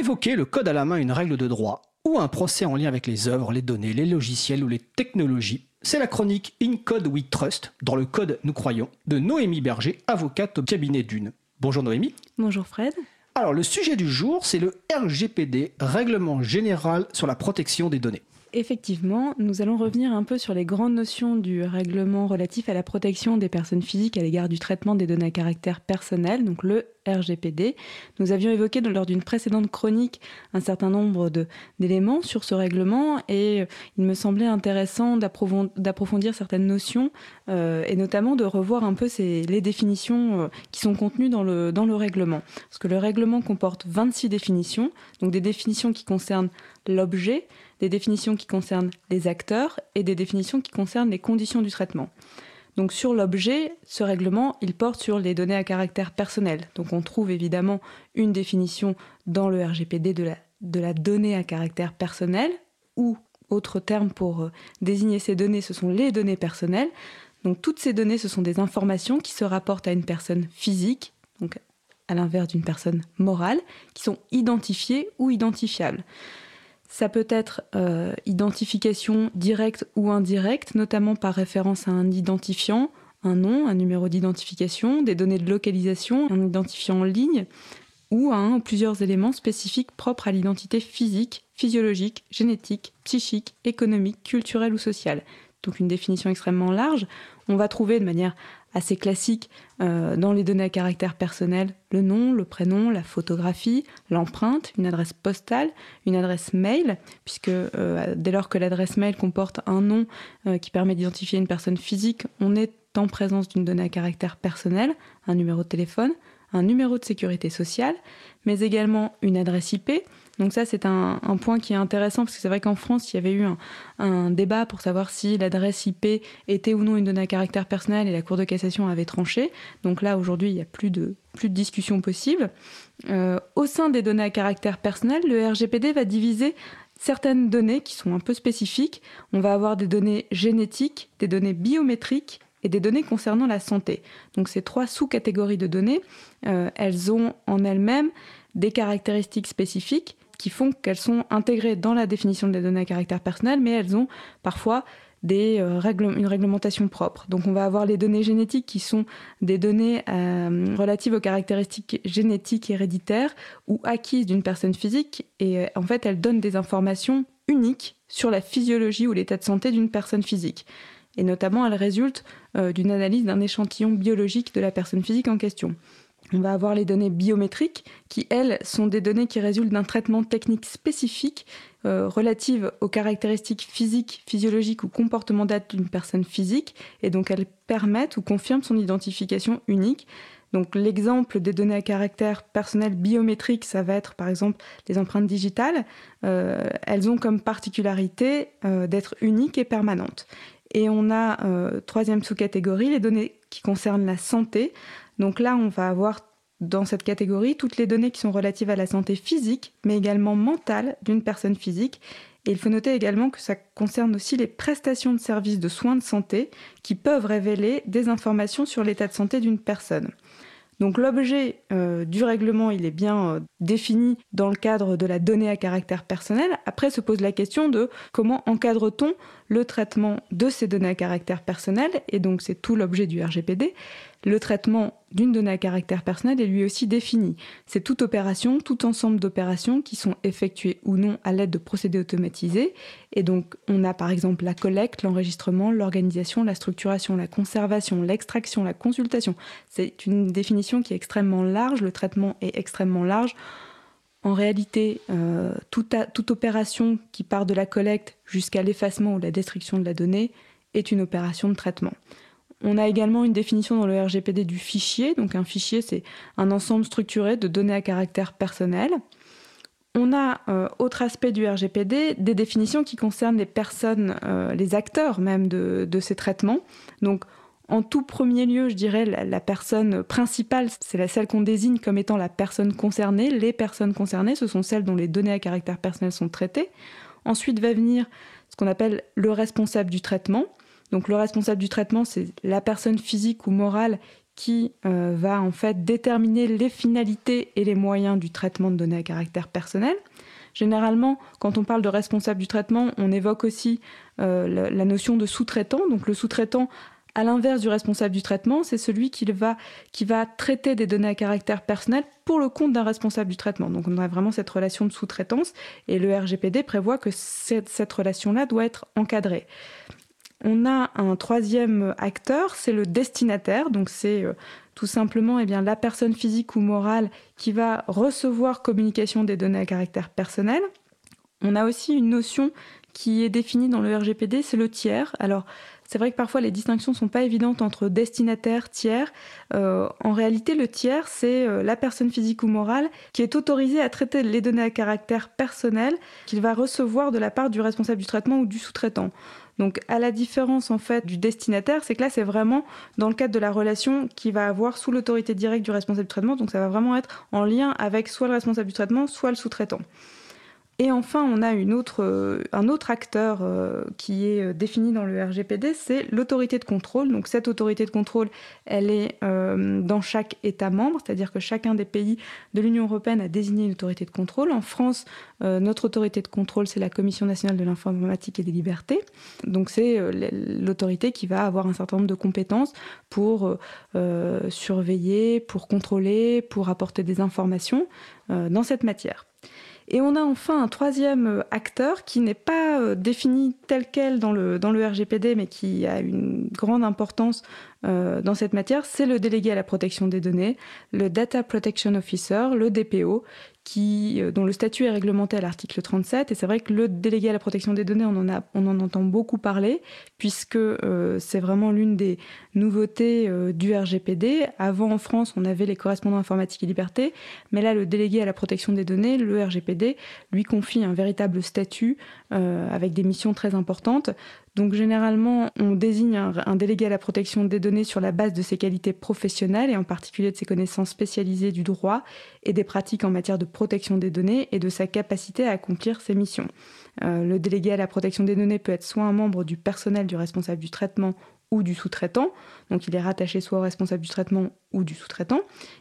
Évoquer le code à la main une règle de droit ou un procès en lien avec les œuvres, les données, les logiciels ou les technologies, c'est la chronique In Code We Trust, dans le code nous croyons, de Noémie Berger, avocate au cabinet d'une. Bonjour Noémie. Bonjour Fred. Alors le sujet du jour, c'est le RGPD, Règlement général sur la protection des données. Effectivement, nous allons revenir un peu sur les grandes notions du règlement relatif à la protection des personnes physiques à l'égard du traitement des données à caractère personnel, donc le RGPD. Nous avions évoqué lors d'une précédente chronique un certain nombre d'éléments sur ce règlement et il me semblait intéressant d'approfondir certaines notions euh, et notamment de revoir un peu les définitions euh, qui sont contenues dans le, dans le règlement. Parce que le règlement comporte 26 définitions, donc des définitions qui concernent l'objet, des définitions qui concernent les acteurs et des définitions qui concernent les conditions du traitement. Donc sur l'objet, ce règlement, il porte sur les données à caractère personnel. Donc on trouve évidemment une définition dans le RGPD de la, donnée à caractère personnel, ou autre terme pour euh, désigner ces données, ce sont les données personnelles. Donc toutes ces données, ce sont des informations qui se rapportent à une personne physique, donc à l'inverse d'une personne morale, qui sont identifiées ou identifiables. Ça peut être euh, identification directe ou indirecte, notamment par référence à un identifiant, un nom, un numéro d'identification, des données de localisation, un identifiant en ligne, ou à un ou plusieurs éléments spécifiques propres à l'identité physique, physiologique, génétique, psychique, économique, culturelle ou sociale. Donc une définition extrêmement large. On va trouver de manière assez classique euh, dans les données à caractère personnel, le nom, le prénom, la photographie, l'empreinte, une adresse postale, une adresse mail, puisque euh, dès lors que l'adresse mail comporte un nom euh, qui permet d'identifier une personne physique, on est en présence d'une donnée à caractère personnel, un numéro de téléphone, un numéro de sécurité sociale, mais également une adresse IP, donc ça, c'est un, point qui est intéressant parce que c'est vrai qu'en France, il y avait eu un, débat pour savoir si l'adresse IP était ou non une donnée à caractère personnel et la Cour de cassation avait tranché. Donc là, aujourd'hui, il n'y a plus de, plus de discussion possible. Euh, au sein des données à caractère personnel, le RGPD va diviser certaines données qui sont un peu spécifiques. On va avoir des données génétiques, des données biométriques et des données concernant la santé. Donc ces trois sous-catégories de données, euh, elles ont en elles-mêmes des caractéristiques spécifiques qui font qu'elles sont intégrées dans la définition des données à caractère personnel, mais elles ont parfois euh, une réglementation propre. Donc on va avoir les données génétiques qui sont des données euh, relatives aux caractéristiques génétiques héréditaires ou acquises d'une personne physique et euh, en fait elles donnent des informations uniques sur la physiologie ou l'état de santé d'une personne physique. Et notamment elles résultent d'une analyse d'un échantillon biologique de la personne physique en question. On va avoir les données biométriques qui, elles, sont des données qui résultent d'un traitement technique spécifique euh, relative aux caractéristiques physiques, physiologiques ou comportementales d'une personne physique, et donc elles permettent ou confirment son identification unique. Donc l'exemple des données à caractère personnel biométrique, ça va être par exemple les empreintes digitales. Euh, elles ont comme particularité euh, d'être uniques et permanentes. Et on a, troisième sous-catégorie, les données qui concernent la santé. Donc là, on va avoir dans cette catégorie toutes les données qui sont relatives à la santé physique, mais également mentale d'une personne physique. Et il faut noter également que ça concerne aussi les prestations de services de soins de santé qui peuvent révéler des informations sur l'état de santé d'une personne. Donc l'objet euh, du règlement, il est bien euh, défini dans le cadre de la donnée à caractère personnel. Après se pose la question de comment encadre-t-on le traitement de ces données à caractère personnel, et donc c'est tout l'objet du RGPD. Le traitement d'une donnée à caractère personnel est lui aussi défini. C'est toute opération, tout ensemble d'opérations qui sont effectuées ou non à l'aide de procédés automatisés. Et donc, on a par exemple la collecte, l'enregistrement, l'organisation, la structuration, la conservation, l'extraction, la consultation. C'est une définition qui est extrêmement large. Le traitement est extrêmement large. En réalité, euh, toute, opération qui part de la collecte jusqu'à l'effacement ou la destruction de la donnée est une opération de traitement. On a également une définition dans le RGPD du fichier. Donc un fichier, c'est un ensemble structuré de données à caractère personnel. On a, euh, autre aspect du RGPD, des définitions qui concernent les personnes, euh, les acteurs même de, ces traitements. Donc en tout premier lieu, je dirais la, personne principale, c'est celle qu'on désigne comme étant la personne concernée. Les personnes concernées, ce sont celles dont les données à caractère personnel sont traitées. Ensuite va venir ce qu'on appelle le responsable du traitement. Donc le responsable du traitement, c'est la personne physique ou morale qui va en fait déterminer les finalités et les moyens du traitement de données à caractère personnel. Généralement, quand on parle de responsable du traitement, on évoque aussi la, la, notion de sous-traitant. Donc le sous-traitant à l'inverse du responsable du traitement, c'est celui qui va, traiter des données à caractère personnel pour le compte d'un responsable du traitement. Donc on a vraiment cette relation de sous-traitance et le RGPD prévoit que cette, relation-là doit être encadrée. On a un troisième acteur, c'est le destinataire. Donc c'est euh, tout simplement eh la personne physique ou morale qui va recevoir communication des données à caractère personnel. On a aussi une notion qui est définie dans le RGPD, c'est le tiers. Alors c'est vrai que parfois les distinctions sont pas évidentes entre destinataire, tiers. Euh, en réalité, le tiers, c'est euh, la personne physique ou morale qui est autorisée à traiter les données à caractère personnel qu'il va recevoir de la part du responsable du traitement ou du sous-traitant. Donc, à la différence en fait du destinataire, c'est que là, c'est vraiment dans le cadre de la relation qui va avoir sous l'autorité directe du responsable du traitement. Donc, ça va vraiment être en lien avec soit le responsable du traitement, soit le sous-traitant. Et enfin, on a euh, un autre acteur euh, qui est euh, défini dans le RGPD, c'est l'autorité de contrôle. Donc cette autorité de contrôle, elle est dans chaque État membre, c'est-à-dire que chacun des pays de l'Union européenne a désigné une autorité de contrôle. En France, notre autorité de contrôle, c'est la Commission nationale de l'informatique et des libertés. Donc c'est l'autorité qui va avoir un certain nombre de compétences pour surveiller, pour contrôler, pour apporter des informations dans cette matière. Et on a enfin un troisième euh, acteur qui n'est pas euh, défini tel quel dans le, RGPD, mais qui a une grande importance euh, dans cette matière, c'est le délégué à la protection des données, le Data Protection Officer, le DPO, qui, euh, dont le statut est réglementé à l'article 37. Et c'est vrai que le délégué à la protection des données, on en, entend beaucoup parler, puisque euh, c'est vraiment l'une des nouveautés du RGPD. Avant, en France, on avait les correspondants informatique et liberté, mais là, le délégué à la protection des données, le RGPD, lui confie un véritable statut avec des missions très importantes. Donc généralement, on désigne un, délégué à la protection des données sur la base de ses qualités professionnelles et en particulier de ses connaissances spécialisées du droit et des pratiques en matière de protection des données et de sa capacité à accomplir ses missions. Euh, le délégué à la protection des données peut être soit un membre du personnel du responsable du traitement ou du sous-traitant. Donc il est rattaché soit au responsable du traitement ou du sous-traitant.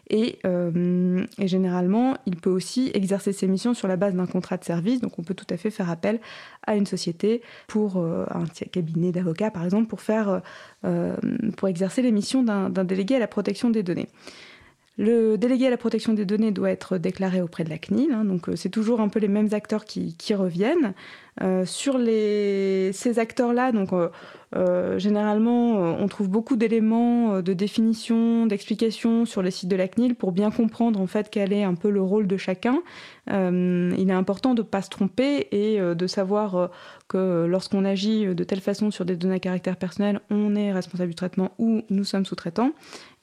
Et, euh, généralement, il peut aussi exercer ses missions sur la base d'un contrat de service. Donc on peut tout à fait faire appel à une société pour euh, un cabinet d'avocats, par exemple, pour, euh, exercer les missions d'un délégué à la protection des données. Le délégué à la protection des données doit être déclaré auprès de la CNIL, hein, donc c'est toujours un peu les mêmes acteurs qui reviennent. Sur les, ces acteurs-là, donc euh, généralement, euh, on trouve beaucoup d'éléments euh, de définition, d'explication sur les sites de la CNIL pour bien comprendre en fait quel est un peu le rôle de chacun. il est important de ne pas se tromper et de savoir que lorsqu'on agit de telle façon sur des données à caractère personnel, on est responsable du traitement ou nous sommes sous-traitants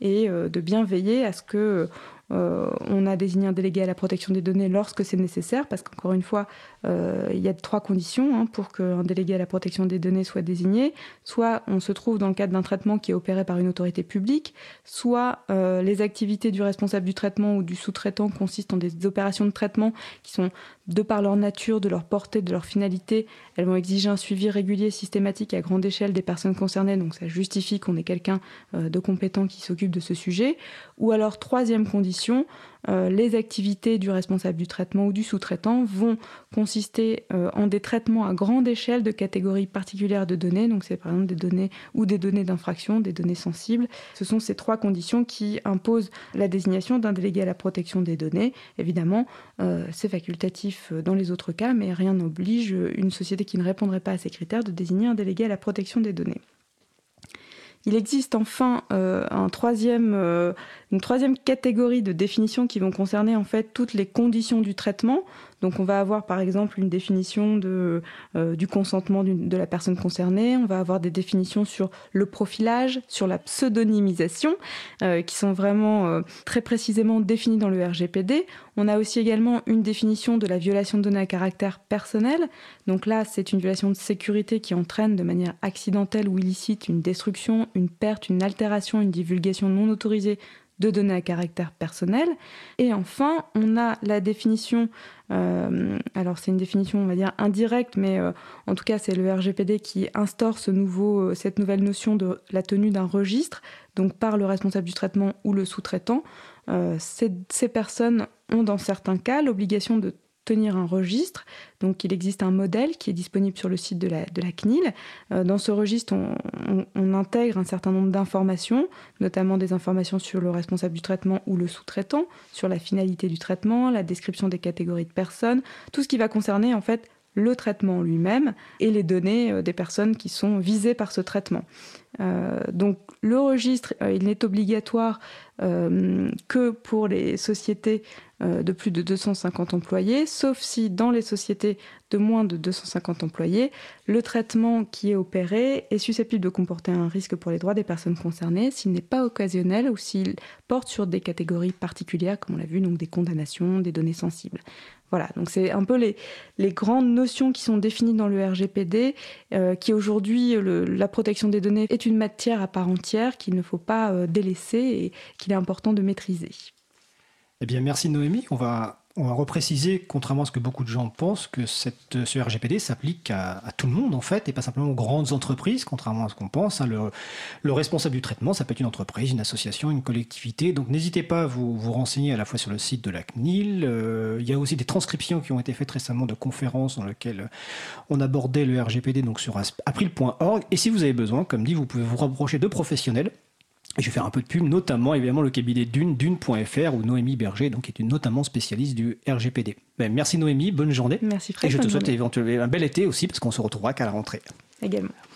et de bien veiller à ce que euh, on a désigné un délégué à la protection des données lorsque c'est nécessaire, parce qu'encore une fois, euh, il y a trois conditions hein, pour qu'un délégué à la protection des données soit désigné. Soit on se trouve dans le cadre d'un traitement qui est opéré par une autorité publique, soit euh, les activités du responsable du traitement ou du sous-traitant consistent en des opérations de traitement qui sont, de par leur nature, de leur portée, de leur finalité, elles vont exiger un suivi régulier, systématique à grande échelle des personnes concernées, donc ça justifie qu'on ait quelqu'un de compétent qui s'occupe de ce sujet. Ou alors, troisième condition, euh, les activités du responsable du traitement ou du sous-traitant vont consister euh, en des traitements à grande échelle de catégories particulières de données. Donc c'est par exemple des données ou des données d'infraction, des données sensibles. Ce sont ces trois conditions qui imposent la désignation d'un délégué à la protection des données. Évidemment, euh, c'est facultatif dans les autres cas, mais rien n'oblige une société qui ne répondrait pas à ces critères de désigner un délégué à la protection des données. Il existe enfin euh, euh, une troisième catégorie de définitions qui vont concerner en fait toutes les conditions du traitement. Donc on va avoir par exemple une définition euh, du consentement de la personne concernée, on va avoir des définitions sur le profilage, sur la pseudonymisation, euh, qui sont vraiment euh, très précisément définies dans le RGPD. On a aussi également une définition de la violation de données à caractère personnel. Donc là, c'est une violation de sécurité qui entraîne de manière accidentelle ou illicite une destruction, une perte, une altération, une divulgation non autorisée de données à caractère personnel. Et enfin, on a la définition, euh, alors c'est une définition, on va dire, indirecte, mais euh, en tout cas, c'est le RGPD qui instaure ce nouveau, euh, cette nouvelle notion de la tenue d'un registre. donc par le responsable du traitement ou le sous-traitant. ces, ces personnes ont dans certains cas l'obligation de tenir un registre. Donc il existe un modèle qui est disponible sur le site de la, CNIL. Euh, dans ce registre, on, intègre un certain nombre d'informations, notamment des informations sur le responsable du traitement ou le sous-traitant, sur la finalité du traitement, la description des catégories de personnes, tout ce qui va concerner en fait le traitement lui-même et les données euh, des personnes qui sont visées par ce traitement. Euh, donc le registre, il n'est obligatoire que pour les sociétés de plus de 250 employés, sauf si dans les sociétés de moins de 250 employés, le traitement qui est opéré est susceptible de comporter un risque pour les droits des personnes concernées s'il n'est pas occasionnel ou s'il porte sur des catégories particulières, comme on l'a vu, donc des condamnations, des données sensibles. Voilà, donc c'est un peu les, grandes notions qui sont définies dans le RGPD, euh, qui aujourd'hui, la protection des données est une matière à part entière qu'il ne faut pas euh, délaisser et qu'il est important de maîtriser. Eh bien, merci Noémie. On va, on va repréciser, contrairement à ce que beaucoup de gens pensent, que cette, ce RGPD s'applique à, tout le monde, en fait, et pas simplement aux grandes entreprises, contrairement à ce qu'on pense. Hein. Le, responsable du traitement, ça peut être une entreprise, une association, une collectivité. Donc, n'hésitez pas à vous, vous renseigner à la fois sur le site de la CNIL. Euh, il y a aussi des transcriptions qui ont été faites récemment de conférences dans lesquelles on abordait le RGPD donc sur april.org. Et si vous avez besoin, comme dit, vous pouvez vous rapprocher de professionnels je vais faire un peu de pub, notamment évidemment le cabinet Dune, Dune.fr, où Noémie Berger, donc, est une notamment spécialiste du RGPD. Ben, merci Noémie, bonne journée. Merci Fred. Et je te souhaite éventuellement un bel été aussi, parce qu'on se retrouvera qu'à la rentrée. Également.